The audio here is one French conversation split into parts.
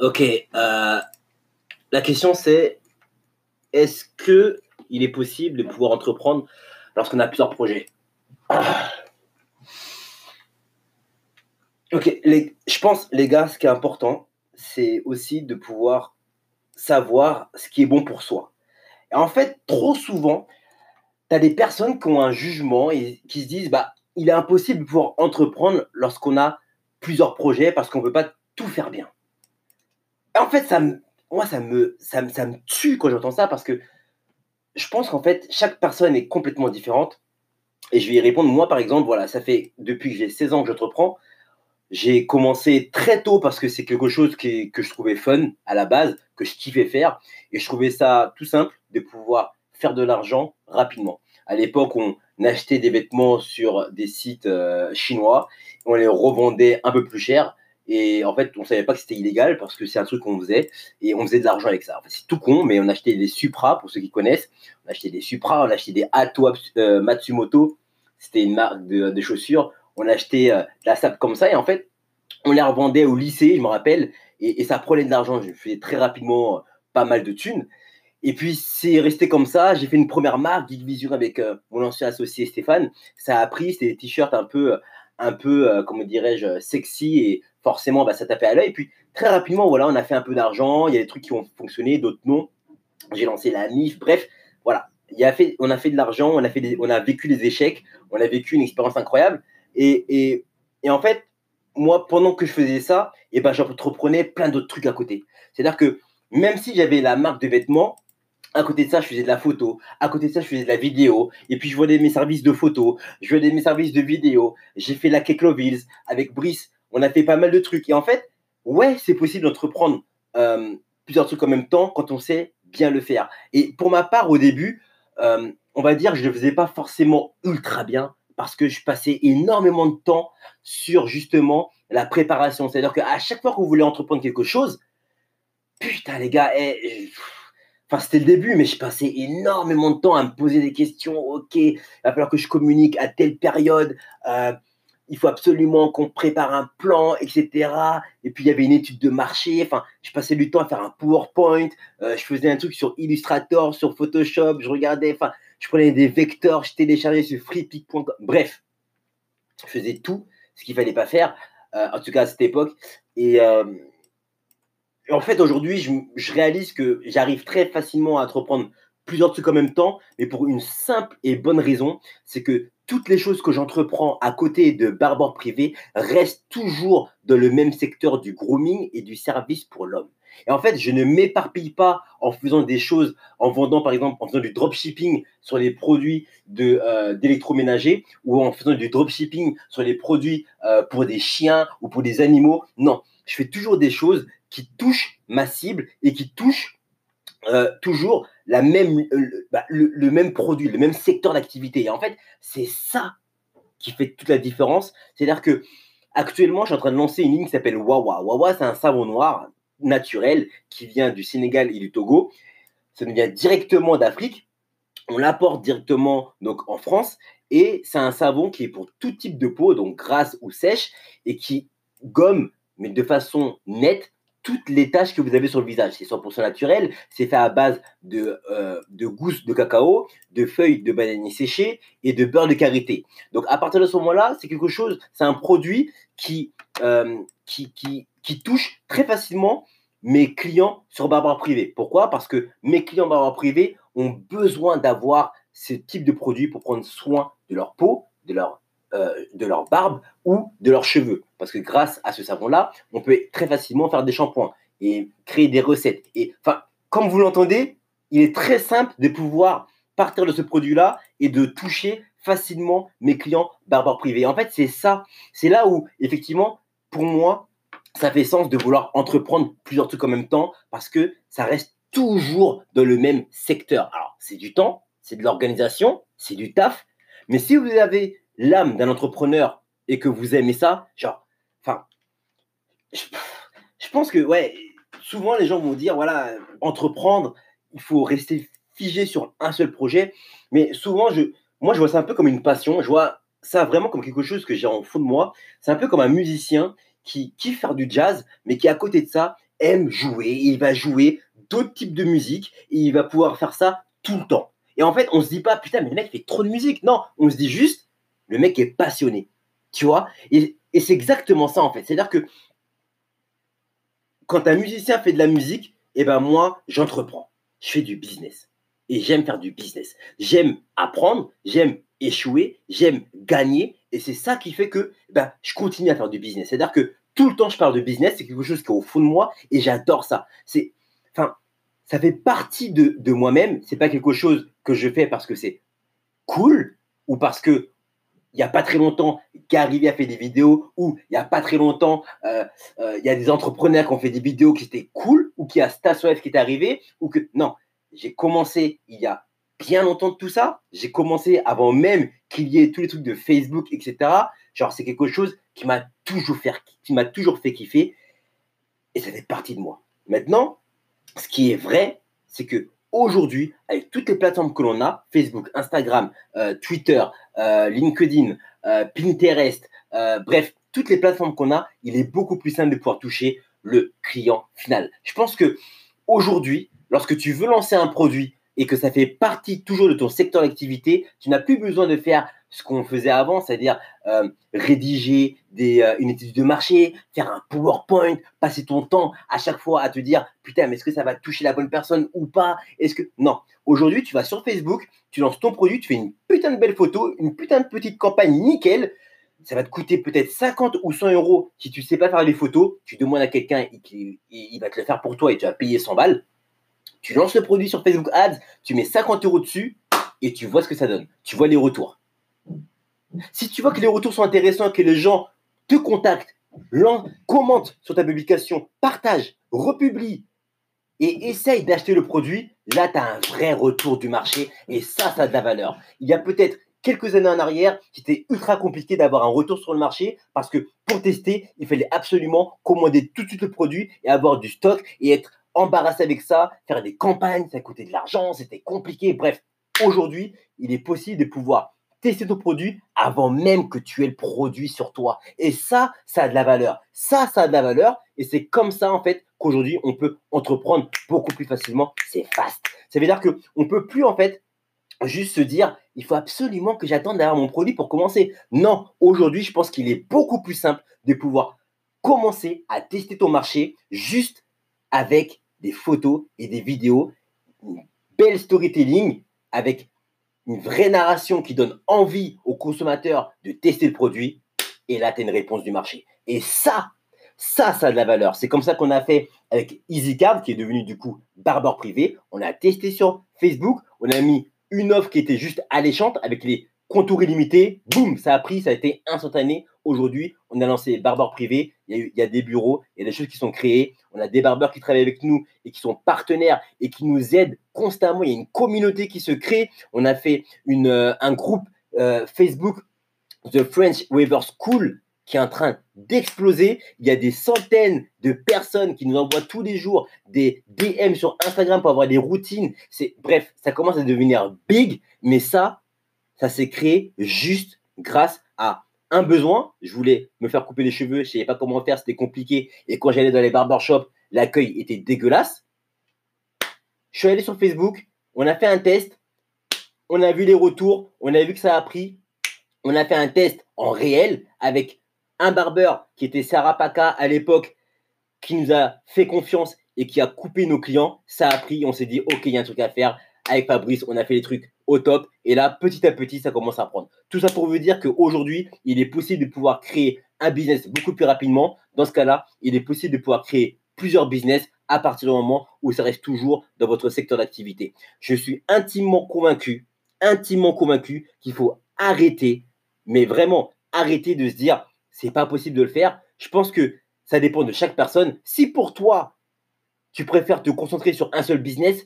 Ok. euh, la question c'est est-ce que il est possible de pouvoir entreprendre lorsqu'on a plusieurs projets? Ok. Je pense, les gars, ce qui est important, c'est aussi de pouvoir savoir ce qui est bon pour soi. Et en fait, trop souvent, tu as des personnes qui ont un jugement et qui se disent bah, il est impossible de pouvoir entreprendre lorsqu'on a plusieurs projets parce qu'on ne peut pas tout faire bien. En fait, ça me, moi, ça me, ça, me, ça me tue quand j'entends ça parce que je pense qu'en fait, chaque personne est complètement différente. Et je vais y répondre. Moi, par exemple, voilà, ça fait depuis que j'ai 16 ans que j'entreprends. J'ai commencé très tôt parce que c'est quelque chose que je trouvais fun à la base, que je kiffais faire. Et je trouvais ça tout simple de pouvoir faire de l'argent rapidement. À l'époque, on achetait des vêtements sur des sites euh, chinois, on les revendait un peu plus cher. Et en fait, on savait pas que c'était illégal parce que c'est un truc qu'on faisait et on faisait de l'argent avec ça. C'est tout con, mais on achetait des Supra pour ceux qui connaissent. On achetait des Supra, on achetait des Atwa euh, Matsumoto. C'était une marque de, chaussures. On achetait euh, de la sable comme ça et en fait, on les revendait au lycée, je me rappelle, et, ça prenait de l'argent. Je faisais très rapidement euh, pas mal de thunes. Et puis c'est resté comme ça. J'ai fait une première marque, Geek Vision, avec mon ancien associé Stéphane. Ça a pris, c'était des t-shirts un peu, un peu, comment dirais-je, sexy et forcément, bah, ça tapait à l'œil. Puis très rapidement, voilà, on a fait un peu d'argent. Il y a des trucs qui ont fonctionné, d'autres non. J'ai lancé la MIF. Bref, voilà. Il y a fait, on a fait de l'argent, on a fait, on a vécu des échecs, on a vécu une expérience incroyable. Et, et, et en fait, moi, pendant que je faisais ça, et ben, j'entreprenais plein d'autres trucs à côté. C'est-à-dire que même si j'avais la marque de vêtements, à côté de ça, je faisais de la photo. À côté de ça, je faisais de la vidéo. Et puis, je vendais mes services de photo. Je vendais mes services de vidéo. J'ai fait la Keklovilles avec Brice. On a fait pas mal de trucs. Et en fait, ouais, c'est possible d'entreprendre euh, plusieurs trucs en même temps quand on sait bien le faire. Et pour ma part, au début, euh, on va dire que je ne le faisais pas forcément ultra bien parce que je passais énormément de temps sur justement la préparation. C'est-à-dire qu'à chaque fois que vous voulez entreprendre quelque chose, putain, les gars, eh, Enfin, c'était le début, mais je passais énormément de temps à me poser des questions. Ok, il va falloir que je communique à telle période. euh, il faut absolument qu'on prépare un plan, etc. Et puis, il y avait une étude de marché. Enfin, je passais du temps à faire un PowerPoint. euh, je faisais un truc sur Illustrator, sur Photoshop. Je regardais, enfin, je prenais des vecteurs, je téléchargeais sur freepik.com. Bref, je faisais tout ce qu'il fallait pas faire, euh, en tout cas à cette époque. Et, euh, en fait, aujourd'hui, je réalise que j'arrive très facilement à entreprendre plusieurs trucs en même temps, mais pour une simple et bonne raison, c'est que toutes les choses que j'entreprends à côté de Barber Privé restent toujours dans le même secteur du grooming et du service pour l'homme. Et en fait, je ne m'éparpille pas en faisant des choses, en vendant par exemple, en faisant du dropshipping sur les produits euh, d'électroménager ou en faisant du dropshipping sur les produits euh, pour des chiens ou pour des animaux. Non, je fais toujours des choses qui touchent ma cible et qui touchent euh, toujours la même, euh, le, bah, le- même produit, le même secteur d'activité. Et en fait, c'est ça qui fait toute la différence. C'est-à-dire que actuellement, je suis en train de lancer une ligne qui s'appelle Wawa. Wawa, c'est un savon noir naturel qui vient du Sénégal et du Togo. Ça nous vient directement d'Afrique. On l'apporte directement en France et c'est un savon qui est pour tout type de peau, donc grasse ou sèche, et qui gomme, mais de façon nette, toutes les taches que vous avez sur le visage. C'est 100% naturel, c'est fait à base de, euh, de gousses de cacao, de feuilles de bananier séchées et de beurre de karité. Donc à partir de ce moment-là, c'est quelque chose, c'est un produit qui, euh, qui, qui, qui touche très facilement mes clients sur Barbare Privé. Pourquoi? Parce que mes clients Barbare Privé ont besoin d'avoir ce type de produit pour prendre soin de leur peau, de leur, euh, de leur barbe ou de leurs cheveux. Parce que grâce à ce savon-là, on peut très facilement faire des shampoings et créer des recettes. Et enfin, comme vous l'entendez, il est très simple de pouvoir partir de ce produit-là et de toucher facilement mes clients barbares privés. En fait, c'est ça, c'est là où, effectivement, pour moi, ça fait sens de vouloir entreprendre plusieurs trucs en même temps parce que ça reste toujours dans le même secteur. Alors, c'est du temps, c'est de l'organisation, c'est du taf, mais si vous avez l'âme d'un entrepreneur et que vous aimez ça, genre, enfin, je, pense que, ouais, souvent les gens vont dire, voilà, entreprendre, il faut rester figé sur un seul projet, mais souvent, je, moi, je vois ça un peu comme une passion, je vois ça vraiment comme quelque chose que j'ai en fond de moi, c'est un peu comme un musicien qui kiffe faire du jazz, mais qui à côté de ça aime jouer, il va jouer d'autres types de musique et il va pouvoir faire ça tout le temps. Et en fait, on se dit pas, putain, mais le mec fait trop de musique. Non, on se dit juste, le mec est passionné. Tu vois? Et, c'est exactement ça, en fait. C'est-à-dire que quand un musicien fait de la musique, eh ben moi, j'entreprends. Je fais du business. Et j'aime faire du business. J'aime apprendre, j'aime échouer, j'aime gagner. Et c'est ça qui fait que ben, je continue à faire du business. C'est-à-dire que tout le temps, je parle de business. C'est quelque chose qui est au fond de moi et j'adore ça. C'est, enfin, ça fait partie de, de moi-même. C'est pas quelque chose que je fais parce que c'est cool ou parce que il n'y a pas très longtemps, Gary a fait des vidéos, ou il n'y a pas très longtemps, euh, euh, il y a des entrepreneurs qui ont fait des vidéos qui étaient cool, ou qu'il y a Stasweb qui est arrivé, ou que. Non, j'ai commencé il y a bien longtemps de tout ça. J'ai commencé avant même qu'il y ait tous les trucs de Facebook, etc. Genre, c'est quelque chose qui m'a toujours fait, qui m'a toujours fait kiffer, et ça fait partie de moi. Maintenant, ce qui est vrai, c'est que aujourd'hui, avec toutes les plateformes que l'on a, Facebook, Instagram, euh, Twitter, euh, LinkedIn, euh, Pinterest, bref, toutes les plateformes qu'on a, il est beaucoup plus simple de pouvoir toucher le client final. Je pense que aujourd'hui, lorsque tu veux lancer un produit et que ça fait partie toujours de ton secteur d'activité, tu n'as plus besoin de faire ce qu'on faisait avant, c'est-à-dire euh, rédiger des, euh, une étude de marché, faire un PowerPoint, passer ton temps à chaque fois à te dire putain, mais est-ce que ça va toucher la bonne personne ou pas? Est-ce que non Aujourd'hui, tu vas sur Facebook, tu lances ton produit, tu fais une putain de belle photo, une putain de petite campagne nickel. Ça va te coûter peut-être 50 ou 100 euros si tu sais pas faire les photos. Tu demandes à quelqu'un, il, il va te le faire pour toi et tu vas payer 100 balles. Tu lances le produit sur Facebook Ads, tu mets 50 euros dessus et tu vois ce que ça donne. Tu vois les retours. Si tu vois que les retours sont intéressants, que les gens te contactent, commentent sur ta publication, partagent, republient et essayent d'acheter le produit, là, tu as un vrai retour du marché et ça, ça a de la valeur. Il y a peut-être quelques années en arrière, c'était ultra compliqué d'avoir un retour sur le marché parce que pour tester, il fallait absolument commander tout de suite le produit et avoir du stock et être embarrassé avec ça, faire des campagnes, ça coûtait de l'argent, c'était compliqué. Bref, aujourd'hui, il est possible de pouvoir tester ton produit avant même que tu aies le produit sur toi. Et ça, ça a de la valeur. Ça, ça a de la valeur. Et c'est comme ça, en fait, qu'aujourd'hui, on peut entreprendre beaucoup plus facilement. C'est fast. Ça veut dire qu'on ne peut plus, en fait, juste se dire, il faut absolument que j'attende d'avoir mon produit pour commencer. Non, aujourd'hui, je pense qu'il est beaucoup plus simple de pouvoir commencer à tester ton marché juste avec des photos et des vidéos, une belle storytelling avec une vraie narration qui donne envie aux consommateurs de tester le produit, et là, tu as une réponse du marché. Et ça, ça, ça a de la valeur. C'est comme ça qu'on a fait avec EasyCard, qui est devenu du coup barbeur privé. On a testé sur Facebook, on a mis une offre qui était juste alléchante avec les contours illimités. Boum, ça a pris, ça a été instantané. Aujourd'hui, on a lancé Barbeur Privé. Il y, a des bureaux, il y a des choses qui sont créées. On a des barbeurs qui travaillent avec nous et qui sont partenaires et qui nous aident constamment. Il y a une communauté qui se crée. On a fait euh, un groupe euh, Facebook, The French Weaver School, qui est en train d'exploser. Il y a des centaines de personnes qui nous envoient tous les jours des DM sur Instagram pour avoir des routines. Bref, ça commence à devenir big, mais ça, ça s'est créé juste grâce à un besoin. Je voulais me faire couper les cheveux, je ne savais pas comment faire, c'était compliqué. Et quand j'allais dans les barbershops, l'accueil était dégueulasse. Je suis allé sur Facebook, on a fait un test, on a vu les retours, on a vu que ça a pris. On a fait un test en réel avec un barbeur qui était Sarah Paca à l'époque, qui nous a fait confiance et qui a coupé nos clients. Ça a pris, on s'est dit, OK, il y a un truc à faire. Avec Fabrice, on a fait les trucs top. Et là, petit à petit, ça commence à prendre. Tout ça pour vous dire qu'aujourd'hui, il est possible de pouvoir créer un business beaucoup plus rapidement. Dans ce cas-là, il est possible de pouvoir créer plusieurs business à partir du moment où ça reste toujours dans votre secteur d'activité. Je suis intimement convaincu, intimement convaincu qu'il faut arrêter, mais vraiment arrêter de se dire c'est pas possible de le faire. Je pense que ça dépend de chaque personne. Si pour toi, tu préfères te concentrer sur un seul business,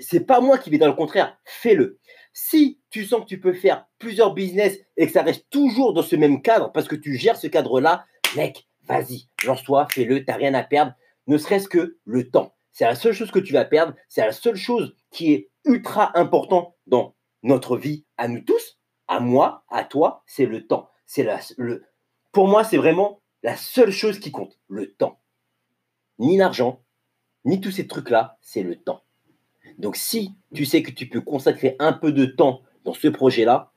c'est pas moi qui vais dans le contraire. Fais-le. Si tu sens que tu peux faire plusieurs business et que ça reste toujours dans ce même cadre parce que tu gères ce cadre-là, mec, vas-y, lance-toi, fais-le, t'as rien à perdre, ne serait-ce que le temps. C'est la seule chose que tu vas perdre, c'est la seule chose qui est ultra important dans notre vie à nous tous, à moi, à toi, c'est le temps. C'est le, pour moi, c'est vraiment la seule chose qui compte, le temps. ni l'argent, ni tous ces trucs-là, c'est le temps. Donc si tu sais que tu peux consacrer un peu de temps dans ce projet-là,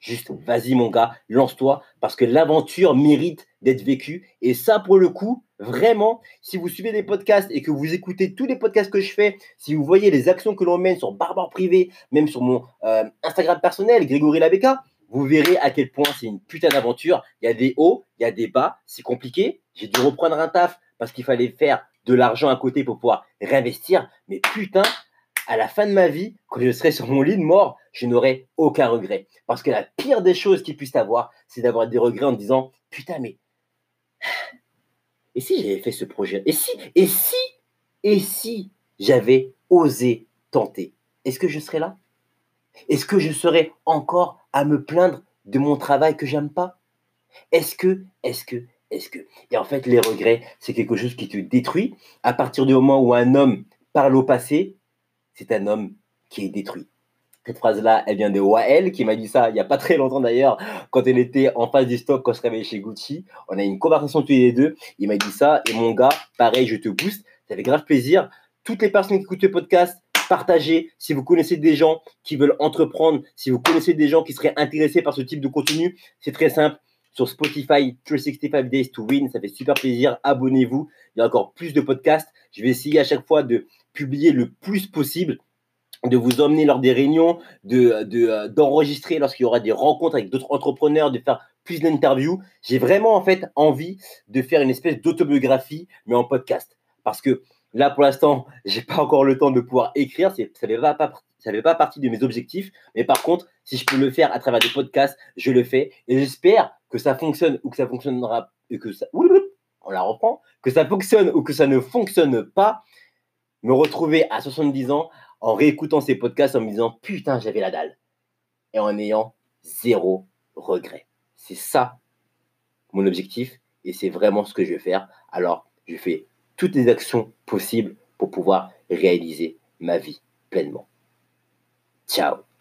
juste vas-y mon gars, lance-toi, parce que l'aventure mérite d'être vécue. Et ça, pour le coup, vraiment, si vous suivez des podcasts et que vous écoutez tous les podcasts que je fais, si vous voyez les actions que l'on mène sur Barbare Privé, même sur mon euh, Instagram personnel, Grégory Labeka, vous verrez à quel point c'est une putain d'aventure. Il y a des hauts, il y a des bas, c'est compliqué. J'ai dû reprendre un taf parce qu'il fallait faire de l'argent à côté pour pouvoir réinvestir. Mais putain, à la fin de ma vie, quand je serai sur mon lit de mort, je n'aurai aucun regret. Parce que la pire des choses qu'il puisse avoir, c'est d'avoir des regrets en disant Putain, mais. Et si j'avais fait ce projet? Et si Et si Et si j'avais osé tenter? Est-ce que je serais là? Est-ce que je serais encore à me plaindre de mon travail que j'aime pas? Est-ce que, est-ce que, est-ce que Et en fait, les regrets, c'est quelque chose qui te détruit. À partir du moment où un homme parle au passé, c'est un homme qui est détruit. Cette phrase-là, elle vient de Wael, qui m'a dit ça il n'y a pas très longtemps d'ailleurs, quand elle était en face du stock, quand je travaillais chez Gucci. On a eu une conversation tous les deux. Il m'a dit ça. Et mon gars, pareil, je te booste. Ça fait grave plaisir. Toutes les personnes qui écoutent le podcast, partagez. Si vous connaissez des gens qui veulent entreprendre, si vous connaissez des gens qui seraient intéressés par ce type de contenu, c'est très simple sur Spotify 365 Days to Win. Ça fait super plaisir. Abonnez-vous. Il y a encore plus de podcasts. Je vais essayer à chaque fois de publier le plus possible de vous emmener lors des réunions, de, de, d'enregistrer lorsqu'il y aura des rencontres avec d'autres entrepreneurs, de faire plus d'interviews. J'ai vraiment en fait envie de faire une espèce d'autobiographie, mais en podcast. Parce que là, pour l'instant, j'ai pas encore le temps de pouvoir écrire. Ça ne pas, ça fait pas partie de mes objectifs. Mais par contre, si je peux le faire à travers des podcasts, je le fais. Et j'espère que ça fonctionne ou que ça fonctionnera et que ça, on la reprend, que ça fonctionne ou que ça ne fonctionne pas, me retrouver à 70 ans en réécoutant ces podcasts en me disant putain j'avais la dalle et en ayant zéro regret. C'est ça mon objectif et c'est vraiment ce que je vais faire. Alors je fais toutes les actions possibles pour pouvoir réaliser ma vie pleinement. Ciao